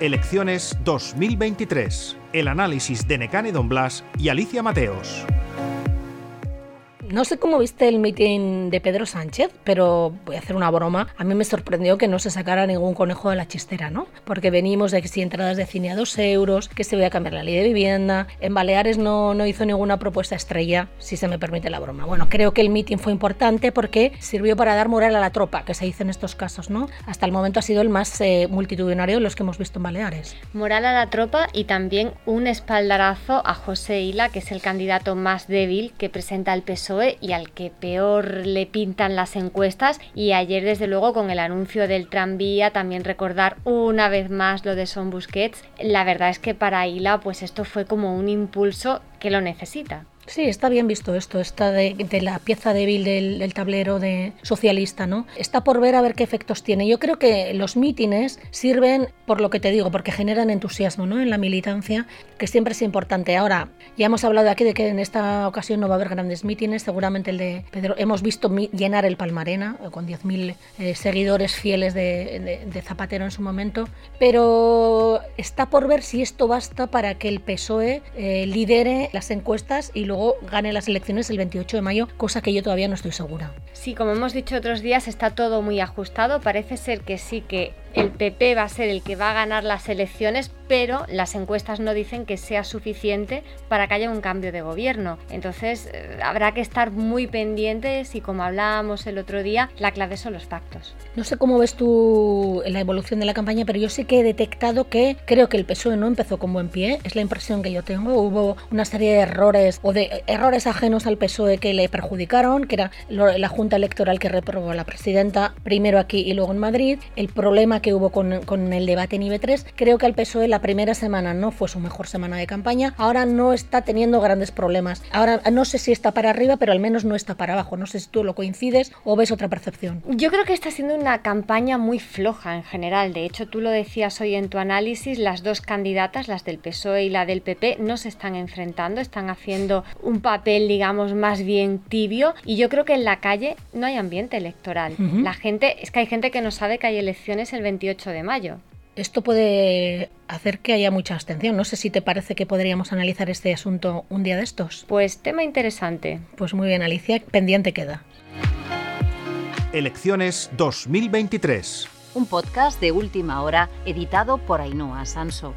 Elecciones 2023. El análisis de Necane Don Blas y Alicia Mateos. No sé cómo viste el mitin de Pedro Sánchez, pero voy a hacer una broma. A mí me sorprendió que no se sacara ningún conejo de la chistera, ¿no? Porque venimos de que si entradas de cine a dos euros, que se voy a cambiar la ley de vivienda. En Baleares no, no hizo ninguna propuesta estrella, si se me permite la broma. Bueno, creo que el mitin fue importante porque sirvió para dar moral a la tropa, que se dice en estos casos, ¿no? Hasta el momento ha sido el más eh, multitudinario de los que hemos visto en Baleares. Moral a la tropa y también un espaldarazo a José Hila, que es el candidato más débil que presenta el PSOE y al que peor le pintan las encuestas. Y ayer, desde luego, con el anuncio del tranvía, también recordar una vez más lo de Son Busquets. La verdad es que para Hila, pues esto fue como un impulso que lo necesita. Sí, está bien visto esto, está de, la pieza débil del, tablero de socialista, ¿no? Está por ver a ver qué efectos tiene. Yo creo que los mítines sirven por lo que te digo, porque generan entusiasmo, ¿no? En la militancia, que siempre es importante. Ahora, ya hemos hablado aquí de que en esta ocasión no va a haber grandes mítines, seguramente el de Pedro. Hemos visto llenar el Palmarena eh, con 10.000 eh, seguidores fieles de, Zapatero en su momento, pero está por ver si esto basta para que el PSOE eh, lidere las encuestas y luego gane las elecciones el 28 de mayo, cosa que yo todavía no estoy segura. Sí, como hemos dicho otros días, está todo muy ajustado. Parece ser que sí, que el PP va a ser el que va a ganar las elecciones, pero las encuestas no dicen que sea suficiente para que haya un cambio de gobierno. Entonces eh, habrá que estar muy pendientes y como hablábamos el otro día, la clave son los pactos. No sé cómo ves tú la evolución de la campaña, pero yo sí que he detectado que creo que el PSOE no empezó con buen pie, es la impresión que yo tengo. Hubo una serie de errores o de errores ajenos al PSOE que le perjudicaron, que era la Junta Electoral que reprobó a la presidenta primero aquí y luego en Madrid, el problema que hubo con, con el debate en IB3. Creo que al PSOE la primera semana no fue su mejor semana de campaña, ahora no está teniendo grandes problemas. Ahora no sé si está para arriba, pero al menos no está para abajo. No sé si tú lo coincides o ves otra percepción. Yo creo que está siendo una campaña muy floja en general. De hecho, tú lo decías hoy en tu análisis, las dos candidatas, las del PSOE y la del PP, no se están enfrentando, están haciendo un papel, digamos, más bien tibio. Y yo creo que en la calle no hay ambiente electoral. La gente, es que hay gente que no sabe que hay elecciones el 28 de mayo. Esto puede hacer que haya mucha abstención. No sé si te parece que podríamos analizar este asunto un día de estos. Pues tema interesante. Pues muy bien, Alicia, pendiente queda. Elecciones 2023. Un podcast de última hora editado por Ainhoa Sanso.